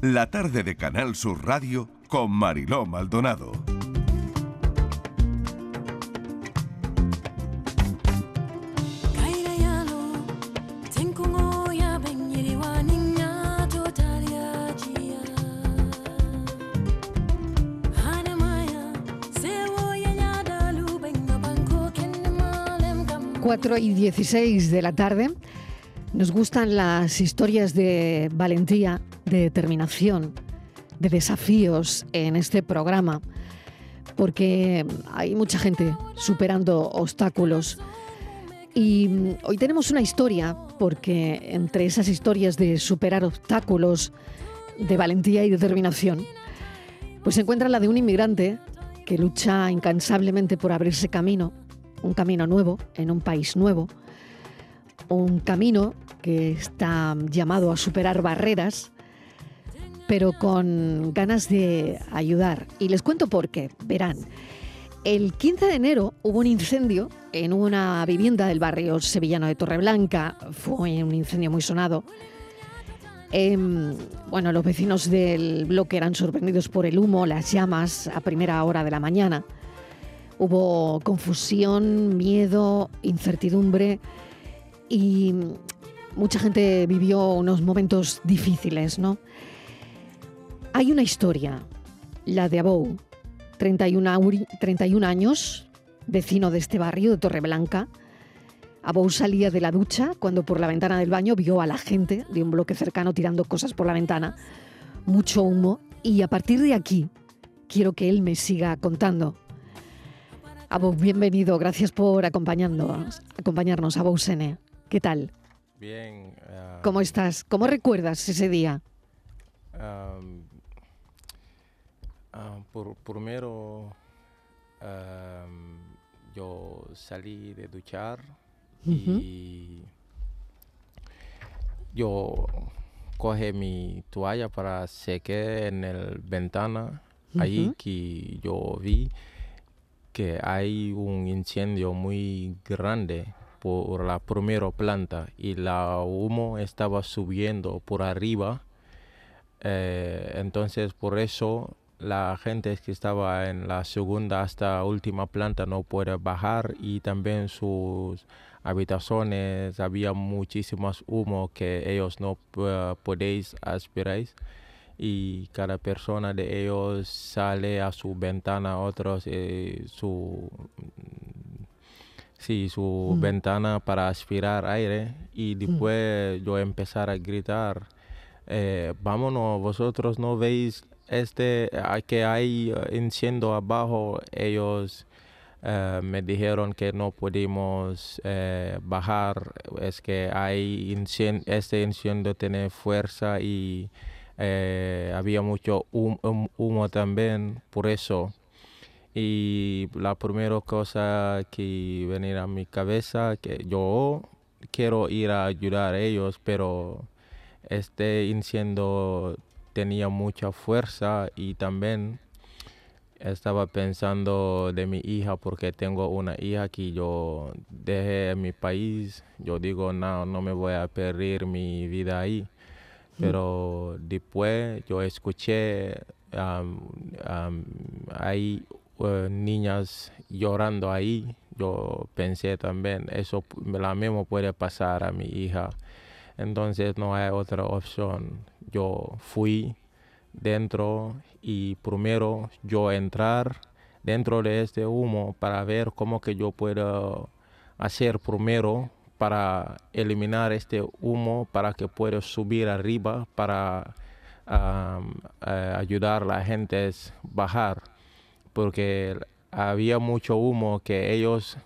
la tarde de Canal Sur Radio con Mariló Maldonado. Cuatro y 16 de la tarde. Nos gustan las historias de valentía, de determinación, de desafíos en este programa, porque hay mucha gente superando obstáculos. Y hoy tenemos una historia, porque entre esas historias de superar obstáculos, de valentía y determinación, pues se encuentra la de un inmigrante que lucha incansablemente por abrirse camino, un camino nuevo, en un país nuevo, un camino que está llamado a superar barreras, pero con ganas de ayudar. Y les cuento por qué, verán. El 15 de enero hubo un incendio en una vivienda del barrio sevillano de Torreblanca. Fue un incendio muy sonado. Em, bueno, los vecinos del bloque eran sorprendidos por el humo, las llamas a primera hora de la mañana. Hubo confusión, miedo, incertidumbre y mucha gente vivió unos momentos difíciles, ¿no? Hay una historia, la de Abou, 31, 31 años, vecino de este barrio de Torreblanca. Abou salía de la ducha cuando por la ventana del baño vio a la gente de un bloque cercano tirando cosas por la ventana, mucho humo, y a partir de aquí quiero que él me siga contando. Abou, bienvenido, gracias por acompañarnos, acompañarnos Abou Sene. ¿Qué tal? Bien. Uh, ¿Cómo estás? ¿Cómo recuerdas ese día? Um, uh, por, primero, um, yo salí de duchar y yo coge mi toalla para secar en el ventana. Ahí que yo vi que hay un incendio muy grande por la primera planta y la humo estaba subiendo por arriba. Eh, entonces por eso la gente que estaba en la segunda hasta última planta no puede bajar y también sus habitaciones había muchísimos humo que ellos no eh, podéis aspirar y cada persona de ellos sale a su ventana, otros eh, su sí, su Mm. ventana para aspirar aire y después yo empezar a gritar, eh, vámonos, vosotros no veis este que hay eh, incendio abajo, ellos eh, me dijeron que no pudimos eh, bajar, es que hay incien- este incendio tiene fuerza y eh, había mucho hum- hum- humo también, por eso. Y la primera cosa que venía a mi cabeza que yo quiero ir a ayudar a ellos, pero este incendio tenía mucha fuerza y también estaba pensando de mi hija porque tengo una hija que yo dejé en mi país. Yo digo, no, no me voy a perder mi vida ahí. Pero después yo escuché, am, hay eh, niñas llorando ahí. Yo pensé también, eso la mismo puede pasar a mi hija. Entonces no hay otra opción. Yo fui dentro y primero yo entrar dentro de este humo para ver cómo que yo puedo hacer primero para eliminar este humo para que pueda subir arriba para eh, ayudar a la gente a bajar porque había mucho humo que ellos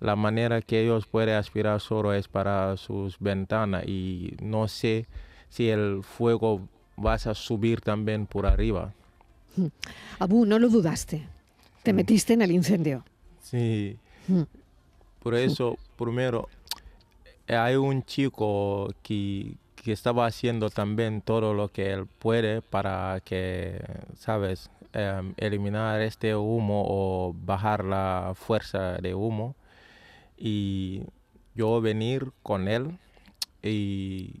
la manera que ellos pueden aspirar solo es para sus ventanas y no sé si el fuego va a subir también por arriba. Abu, no lo dudaste. Te metiste en el incendio. Sí. Mm. Por eso, primero, hay un chico que, que estaba haciendo también todo lo que él puede para que, ¿sabes?, Em, eliminar este humo o bajar la fuerza de humo. Y yo venir con él y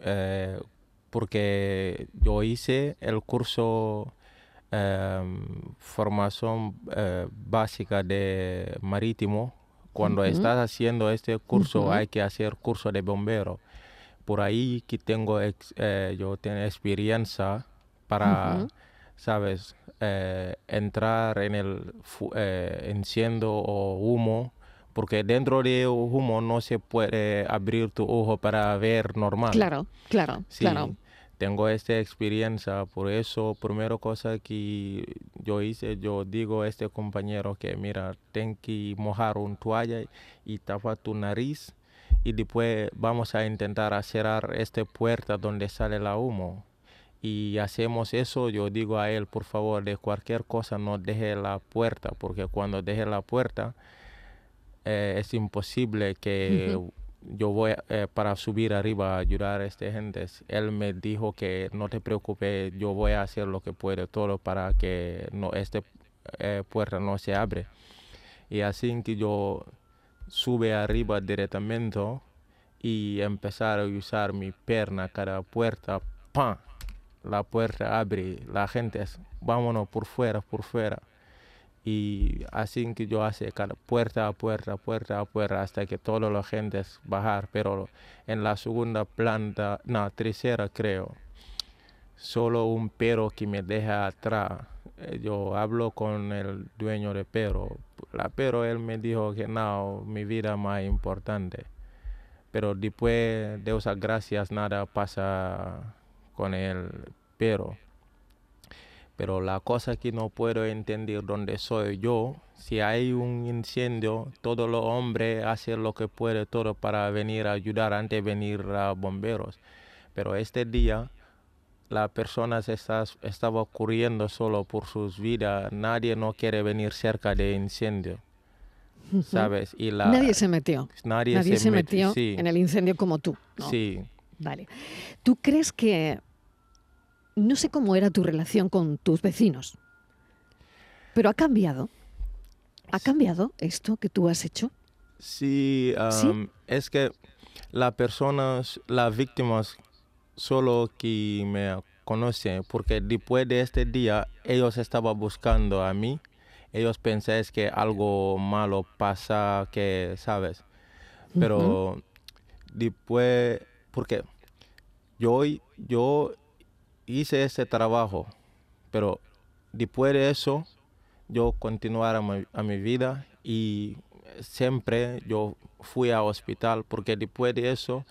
eh, porque yo hice el curso em, formación eh, básica de marítimo. Cuando estás haciendo este curso hay que hacer curso de bombero. Por ahí que tengo eh, yo tengo experiencia para, sabes, eh, entrar en el enciendo o humo porque dentro de humo no se puede abrir tu ojo para ver normal. Claro, claro, sí, Tengo esta experiencia, por eso, primera cosa que yo hice, yo digo a este compañero que, mira, ten que mojar un toalla y tapar tu nariz y después vamos a intentar cerrar esta puerta donde sale la humo. Y hacemos eso, yo digo a él, por favor, de cualquier cosa no deje la puerta, porque cuando deje la puerta, eh, es imposible que yo voy eh, para subir arriba a ayudar a esta gente. Él me dijo que no te preocupes, yo voy a hacer lo que puedo todo para que no esta eh, puerta no se abre. Y así que yo sube arriba directamente y empezar a usar mi pierna cada puerta, ¡pam! La puerta abre, la gente es, vámonos por fuera, por fuera y así que yo hace puerta a puerta, puerta a puerta hasta que toda la gente bajar, pero en la segunda planta, no, tercera creo, solo un perro que me deja atrás. Eh, yo hablo con el dueño de perro, la pero él me dijo que no, mi vida más importante. Pero después de esas gracias nada pasa con el perro. Pero la cosa que no puedo entender dónde soy yo, si hay un incendio, todos los hombres hacen lo que pueden todo para venir a ayudar antes de venir a bomberos. Pero este día la persona se está, estaba ocurriendo solo por sus vidas. Nadie no quiere venir cerca de incendio. ¿Sabes? Y la, nadie se metió. Nadie, se, metió en el incendio como tú. Sí. Vale. ¿Tú crees que no sé cómo era tu relación con tus vecinos, pero ha cambiado. ¿Ha cambiado esto que tú has hecho? Sí, es que las personas, las víctimas, solo que me conocen, porque después de este día ellos estaban buscando a mí, ellos pensaban que algo malo pasa, que, ¿sabes? Pero después, porque yo, yo hice ese trabajo, pero después de eso yo continué a mi, vida y siempre yo fui al hospital porque después de eso,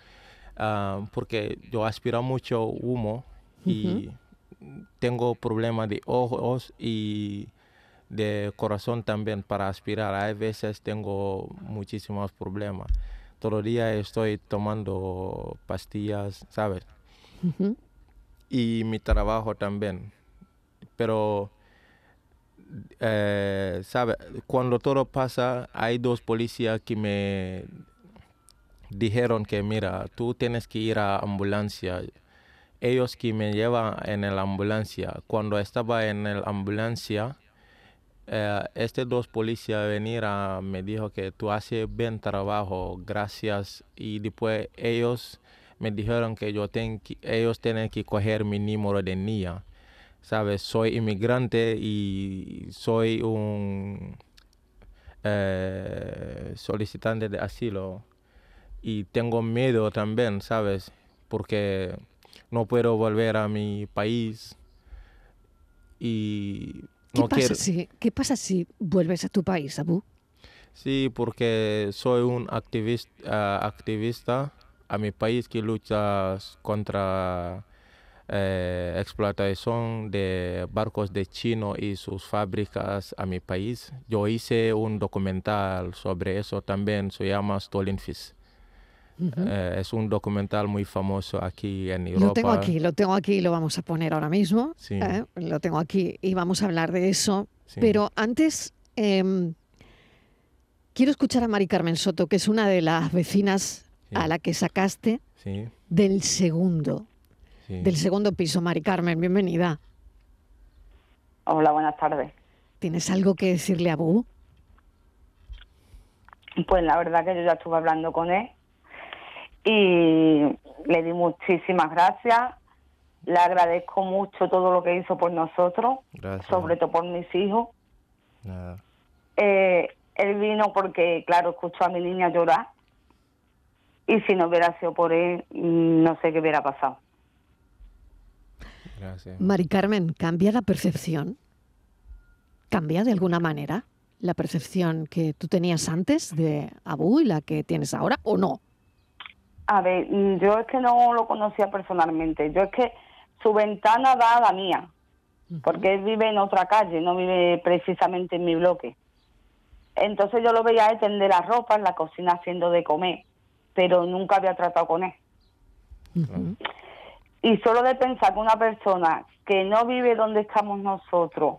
ah, porque yo aspiro mucho humo y tengo problemas de ojos y de corazón también para aspirar. A veces tengo muchísimos problemas. Todo el día estoy tomando pastillas, ¿sabes? Y mi trabajo también. Pero, eh, ¿sabe? Cuando todo pasa, hay dos policías que me dijeron que, mira, tú tienes que ir a ambulancia. Ellos que me llevan en la ambulancia. Cuando estaba en la ambulancia, eh, este dos policías venir me dijo que tú haces bien trabajo, gracias. Y después ellos me dijeron que yo ten, ellos tienen que coger mi número de niña. ¿Sabes? Soy inmigrante y soy un eh, solicitante de asilo. Y tengo miedo también, ¿sabes? Porque no puedo volver a mi país. Y no ¿Qué, pasa si, ¿Qué pasa si vuelves a tu país, Abu? Sí, porque soy un activista, activista a mi país que lucha contra eh, explotación de barcos de chino y sus fábricas a mi país. Yo hice un documental sobre eso también, se llama Stolen Fish. Eh, es un documental muy famoso aquí en Europa. Lo tengo aquí, lo tengo aquí, lo vamos a poner ahora mismo. ¿eh? lo tengo aquí y vamos a hablar de eso. Pero antes, em, quiero escuchar a Mari Carmen Soto, que es una de las vecinas a la que sacaste del segundo, del segundo piso. Mari Carmen, bienvenida. Hola, buenas tardes. ¿Tienes algo que decirle a Bu? Pues la verdad que yo ya estuve hablando con él y le di muchísimas gracias le agradezco mucho todo lo que hizo por nosotros, Gracias. sobre todo por mis hijos. Nada. Eh, él vino porque, claro, escuchó a mi niña llorar. Y si no hubiera sido por él, mm, no sé qué hubiera pasado. Gracias. Mari Carmen, ¿cambia la percepción? ¿Cambia de alguna manera la percepción que tú tenías antes de Abu y la que tienes ahora o no? A ver, mm, yo es que no lo conocía personalmente. Yo es que su ventana da a la mía, porque él vive en otra calle, no vive precisamente en mi bloque. Entonces yo lo veía él tender la ropa en la cocina haciendo de comer, pero nunca había tratado con él. Y solo de pensar que una persona que no vive donde estamos nosotros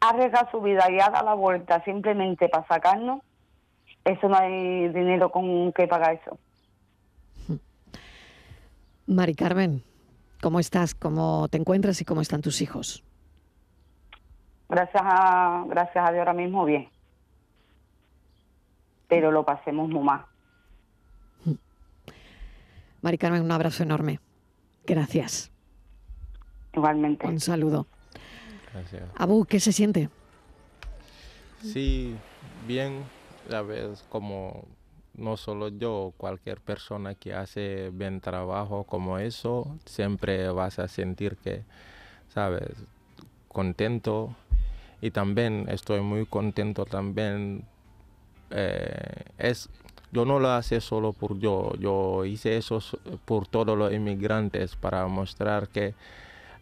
arriesga su vida y haga la vuelta simplemente para sacarnos, eso no hay dinero con que pagar eso. Mari Carmen, ¿cómo estás? ¿Cómo te encuentras y cómo están tus hijos? Gracias a, gracias a Dios ahora mismo bien. Pero lo pasemos muy mal. Mari Carmen, un abrazo enorme. Gracias. Igualmente. Un saludo. Gracias. Abu, ¿qué se siente? Sí, bien, sabes, como no solo yo, cualquier persona que hace bien trabajo como eso, siempre vas a sentir que, sabes, contento. Y también estoy muy contento también. eh, es, yo no lo hice solo por yo, yo hice eso por todos los inmigrantes para mostrar que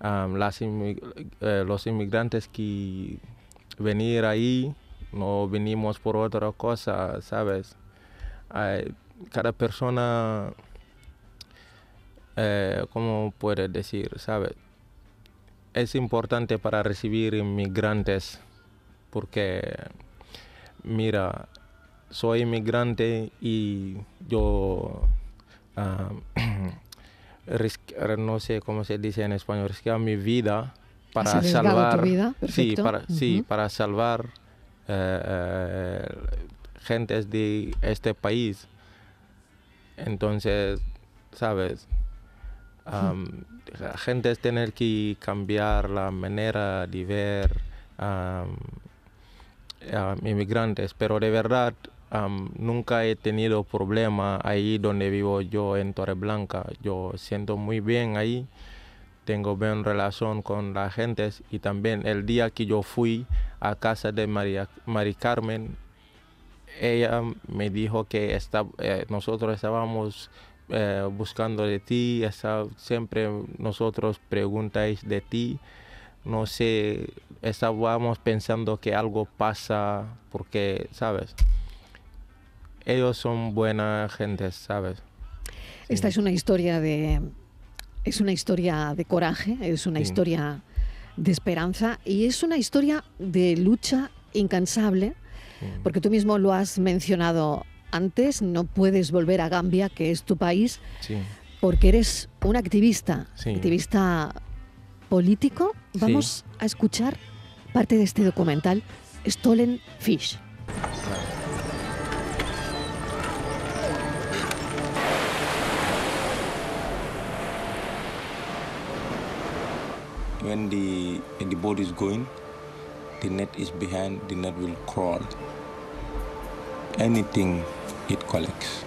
eh, los inmigrantes que venir ahí no venimos por otra cosa, ¿sabes? Cada persona, eh, ¿cómo puede decir? ¿Sabes? Es importante para recibir inmigrantes porque, mira, soy inmigrante y yo, ah, no sé cómo se dice en español, risqué mi vida para salvar, vida? sí, para, sí, para salvar eh, eh, gentes de este país. Entonces, sabes, la gente es tener que cambiar la manera de ver a inmigrantes, pero de verdad nunca he tenido problema ahí donde vivo yo en Torreblanca. Yo siento muy bien ahí, tengo buena relación con la gente y también el día que yo fui a casa de María, Mari Carmen, ella me dijo que está, eh, nosotros estábamos eh, buscando de ti, está- siempre nosotros preguntáis de ti, no sé, estábamos pensando que algo pasa porque, ¿sabes? Ellos son buenas gentes, ¿sabes? Esta es una historia de es una historia de coraje, es una Sí. historia de esperanza y es una historia de lucha incansable, porque tú mismo lo has mencionado antes, no puedes volver a Gambia, que es tu país, Sí. porque eres un activista, Sí. activista político. Sí. Vamos a escuchar parte de este documental, Stolen Fish. When the when the boat is going, the net is behind, the net will crawl. Anything it collects.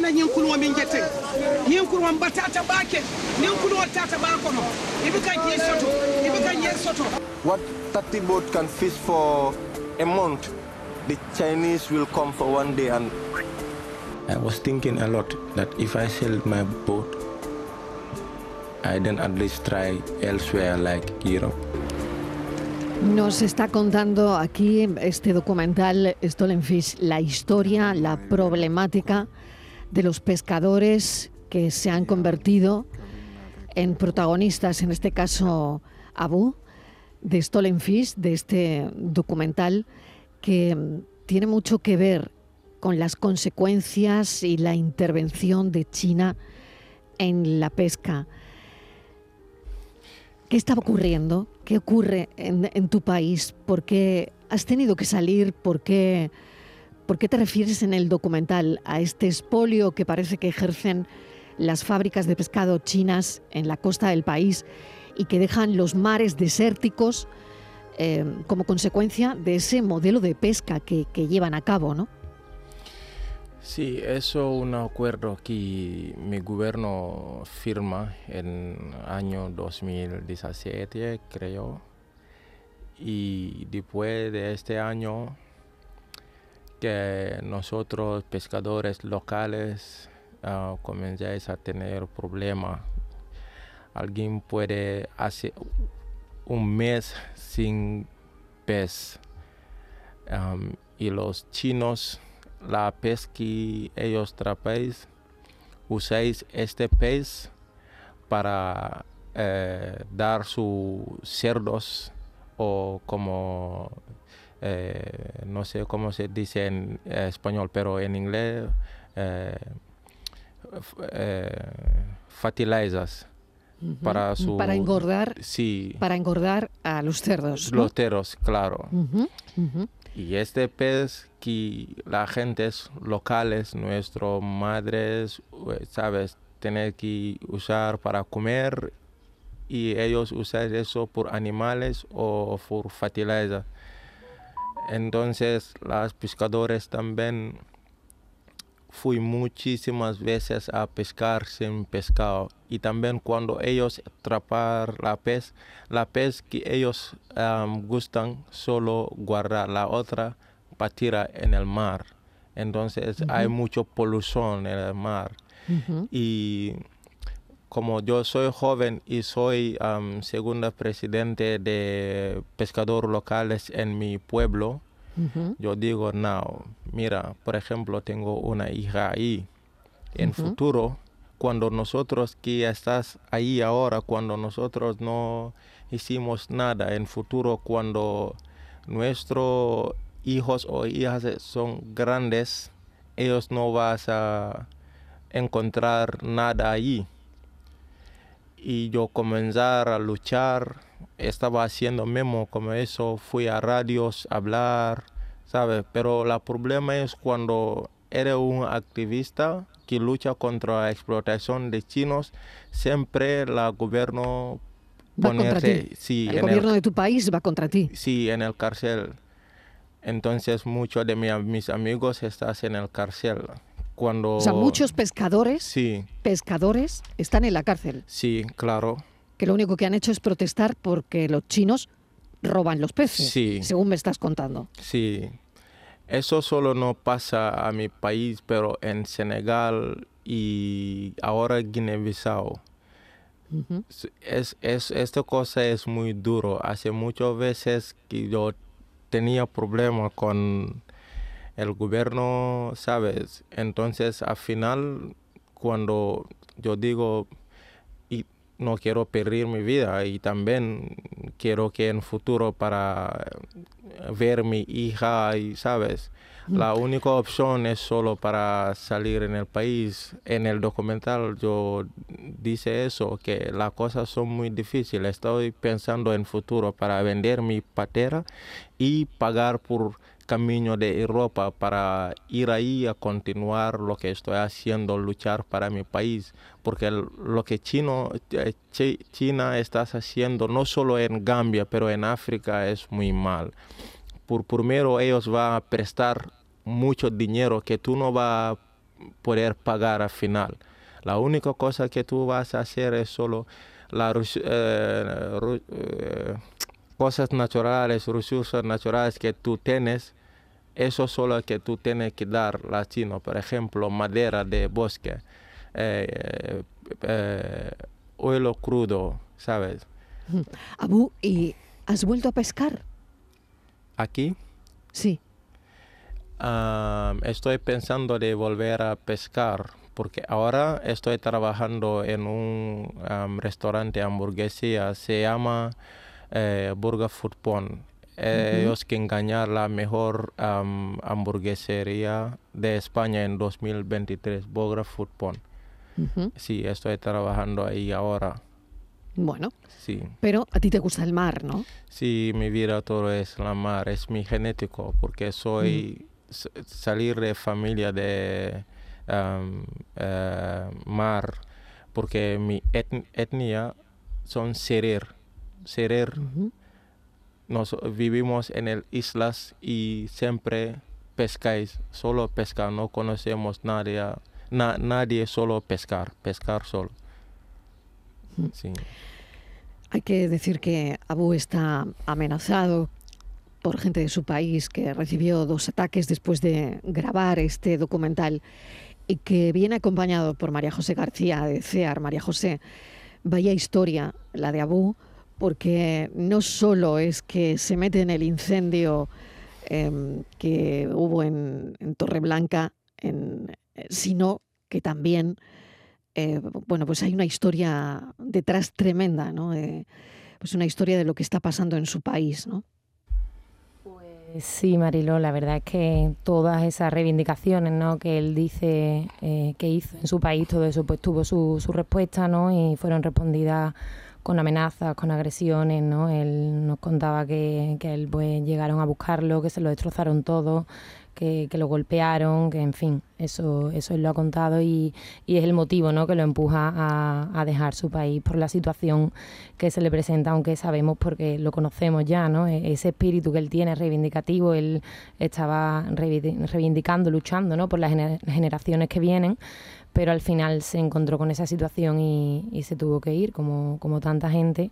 na ñin min jette ñin mbatata bake. Ñin tata ba kono ibi kan je soto. Ibi kan je soto. What 30 boat can fish for a month, the Chinese will come for one day and I was thinking a lot that if I sell my boat, I then at least try elsewhere like Europe. Nos está contando aquí este documental Stolen Fish la historia, la problemática de los pescadores que se han convertido en protagonistas, en este caso Abu, de Stolen Fish, de este documental que tiene mucho que ver con las consecuencias y la intervención de China en la pesca. ¿Qué estaba ocurriendo? ¿Qué ocurre en, en tu país? ¿Por qué has tenido que salir? ¿Por qué, ¿Por qué te refieres en el documental a este espolio que parece que ejercen las fábricas de pescado chinas en la costa del país y que dejan los mares desérticos eh, como consecuencia de ese modelo de pesca que, que llevan a cabo, ¿no? Sí, eso es un acuerdo que mi gobierno firma en año 2017, creo. Y después de este año, que nosotros pescadores locales uh, a tener problemas. Alguien puede hacer un mes sin pez. Y los chinos la pez que ellos trapéis, usáis este pez para eh, dar sus cerdos o como eh, no sé cómo se dice en español, pero en inglés eh, eh para su para engordar sí. para engordar a los cerdos los cerdos claro. Y este pez que la gente locales, nuestras madres, eh, sabes, tienen que usar para comer y ellos usan eso por animales o por fertilizar. Entonces, los pescadores también fui muchísimas veces a pescar sin pescado y también cuando ellos atrapar la pez, la pez que ellos gustan solo guardar, la otra para en el mar. Entonces hay mucho polución en el mar. Y como yo soy joven y soy segunda presidente de pescadores locales en mi pueblo, yo digo, no, mira, por ejemplo, tengo una hija ahí. En futuro, cuando nosotros que estás ahí ahora, cuando nosotros no hicimos nada, en futuro, cuando nuestros hijos o hijas son grandes, ellos no vas a encontrar nada ahí. Y yo comenzar a luchar, estaba haciendo memo como eso, fui a radios a hablar, ¿sabes? Pero el problema es cuando eres un activista que lucha contra la explotación de chinos, siempre el gobierno va contra ti. Sí, el gobierno de tu país va contra ti. Sí, en el cárcel. Entonces muchos de mis amigos están en el cárcel. Cuando, o sea, muchos pescadores, sí. pescadores están en la cárcel. Sí, claro. Que lo único que han hecho es protestar porque los chinos roban los peces, sí. según me estás contando. Sí, eso solo no pasa a mi país, pero en Senegal y ahora Guinea-Bissau. es, es, esta cosa es muy duro. Hace muchas veces que yo tenía problemas con el gobierno, ¿sabes? Entonces, al final, cuando yo digo, no quiero perder mi vida y también quiero que en futuro para ver mi hija y sabes la única opción es solo para salir en el país. En el documental yo dice eso que las cosas son muy difíciles. Estoy pensando en futuro para vender mi patera y pagar por camino de Europa para ir ahí a continuar lo que estoy haciendo, luchar para mi país, porque lo que Chino, eh, China está haciendo no solo en Gambia, pero en África es muy mal. Por primero ellos van a prestar mucho dinero que tú no vas a poder pagar al final. La única cosa que tú vas a hacer es solo la, eh, eh, cosas naturales, recursos naturales que tú tienes eso solo que tú tienes que dar latino, por ejemplo, madera de bosque, eh, eh, oilo crudo, ¿sabes? Abu, ¿y has vuelto a pescar? ¿Aquí? Sí. estoy pensando de volver a pescar porque ahora estoy trabajando en un restaurante hamburguesía, se llama eh, Burger Food Pond ellos que engañar la mejor hamburguesería de España en 2023, Bogra Food Pond. Sí, estoy trabajando ahí ahora. Bueno, sí. pero a ti te gusta el mar, ¿no? Sí, mi vida todo es la mar, es mi genético, porque soy salir de familia de eh, mar, porque mi etnia son serer. Serer. Nos vivimos en el islas y siempre pescáis, solo pescar, no conocemos nadie, nadie solo pescar, pescar solo. Hay que decir que Abu está amenazado por gente de su país que recibió dos ataques después de grabar este documental y que viene acompañado por María José García de CEAR. María José, vaya historia la de Abu, porque no solo es que se mete en el incendio em, que hubo en, Torreblanca, en, sino que también, eh, bueno, pues hay una historia detrás tremenda, ¿no? pues una historia de lo que está pasando en su país, ¿no? Sí, Marilo, la verdad es que todas esas reivindicaciones ¿no? que él dice eh, que hizo en su país, todo eso pues tuvo su, su respuesta ¿no? y fueron respondidas con amenazas, con agresiones, ¿no? Él nos contaba que, que él pues llegaron a buscarlo, que se lo destrozaron todo, que, lo golpearon, que en fin, eso, eso él lo ha contado y, y es el motivo ¿no? que lo empuja a, a, dejar su país por la situación que se le presenta, aunque sabemos porque lo conocemos ya, ¿no? E, ese espíritu que él tiene reivindicativo, él estaba reivindicando, luchando ¿no? por las generaciones que vienen pero al final se encontró con esa situación y, y se tuvo que ir, como, como tanta gente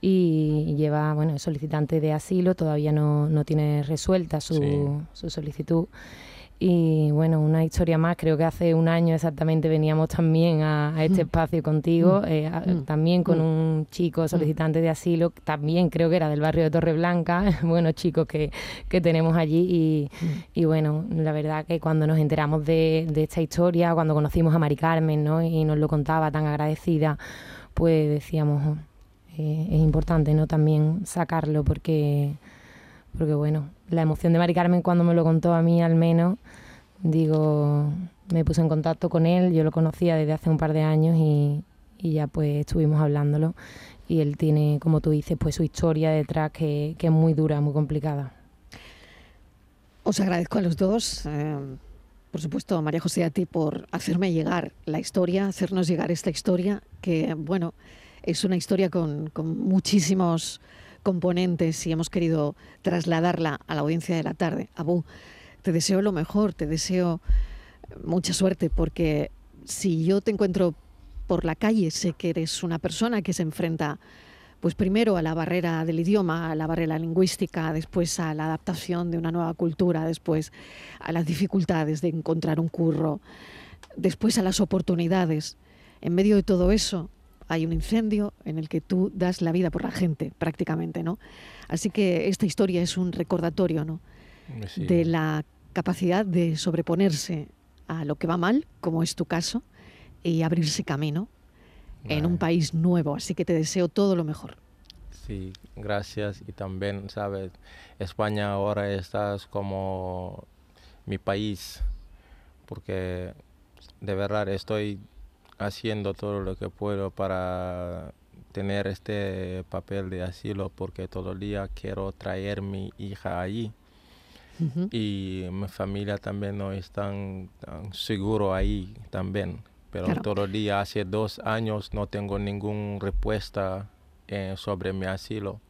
y lleva, bueno, es solicitante de asilo, todavía no, no tiene resuelta su, su solicitud. Y bueno, una historia más, creo que hace un año exactamente veníamos también a, este mm. espacio contigo, mm. Eh, mm. también con un chico solicitante de asilo, también creo que era del barrio de Torreblanca, buenos chicos que, que tenemos allí. Y, y, bueno, la verdad que cuando nos enteramos de, de esta historia, cuando conocimos a Mari Carmen ¿no? y nos lo contaba tan agradecida, pues decíamos, eh, es importante no también sacarlo porque, porque bueno, la emoción de Mari Carmen cuando me lo contó a mí al menos, digo, me puse en contacto con él, yo lo conocía desde hace un par de años y, y ya pues estuvimos hablándolo y él tiene, como tú dices, pues su historia detrás que, que es muy dura, muy complicada. Os agradezco a los dos. Eh, por supuesto, María José, a ti por hacerme llegar la historia, hacernos llegar esta historia, que, bueno, es una historia con, muchísimos componentes y hemos querido trasladarla a la audiencia de la tarde. Abu, te deseo lo mejor, te deseo mucha suerte, porque si yo te encuentro por la calle, sé que eres una persona que se enfrenta, pues primero a la barrera del idioma, a la barrera lingüística, después a la adaptación de una nueva cultura, después a las dificultades de encontrar un curro, después a las oportunidades. En medio de todo eso, hay un incendio en el que tú das la vida por la gente, prácticamente, ¿no? Así que esta historia es un recordatorio, ¿no? De la capacidad de sobreponerse a lo que va mal, como es tu caso, y abrirse camino en un país nuevo. Así que te deseo todo lo mejor. Sí, gracias. Y también, sabes, España ahora estás como mi país, porque de verdad estoy haciendo todo lo que puedo para tener este papel de asilo porque todo el día quiero traer mi hija allí y mi familia también no está tan seguro ahí también. Pero todo el día hace dos años no tengo ninguna respuesta eh, sobre mi asilo.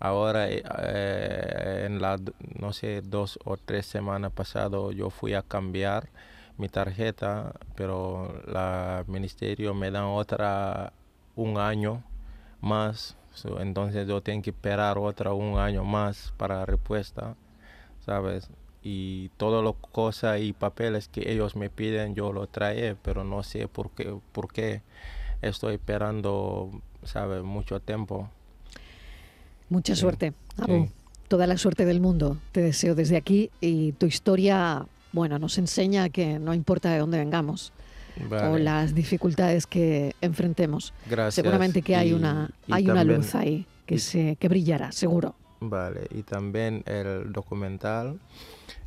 Ahora eh, eh, en la no sé dos o tres semanas pasado yo fui a cambiar mi tarjeta, pero la ministerio me da otra un año más, entonces yo tengo que esperar otra un año más para la respuesta, ¿sabes? Y todas las cosas y papeles que ellos me piden yo lo trae, pero no sé por qué, por qué estoy esperando, ¿sabes? Mucho tiempo. Mucha suerte, Toda la suerte del mundo te deseo desde aquí y tu historia bueno, nos enseña que no importa de dónde vengamos o las dificultades que enfrentemos. Seguramente que hay una, hay una luz ahí que, se, que brillará, seguro. Vale, y también el documental.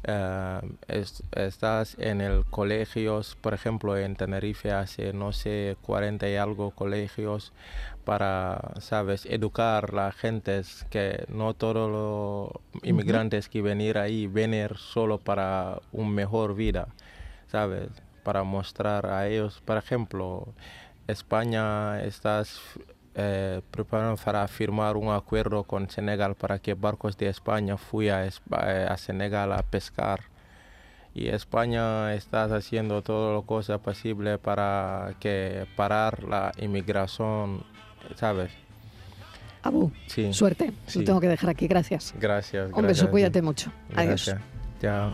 eh, es- estás en el colegios, por ejemplo, en Tenerife hace, no sé, 40 y algo colegios para, sabes, educar la gente que no todos los inmigrantes que venir ahí venir solo para una mejor vida, sabes, para mostrar a ellos, por ejemplo, España estás eh, preparando para firmar un acuerdo con Senegal para que barcos de España fui a, Espa- eh, a Senegal a pescar. Y España está haciendo todo lo cosa posible para que parar la inmigración, ¿sabes? Abu, Sí. suerte. Sí. Lo tengo que dejar aquí. Gracias. Gracias. Un beso, cuídate mucho. Adiós. Gracias. Chao.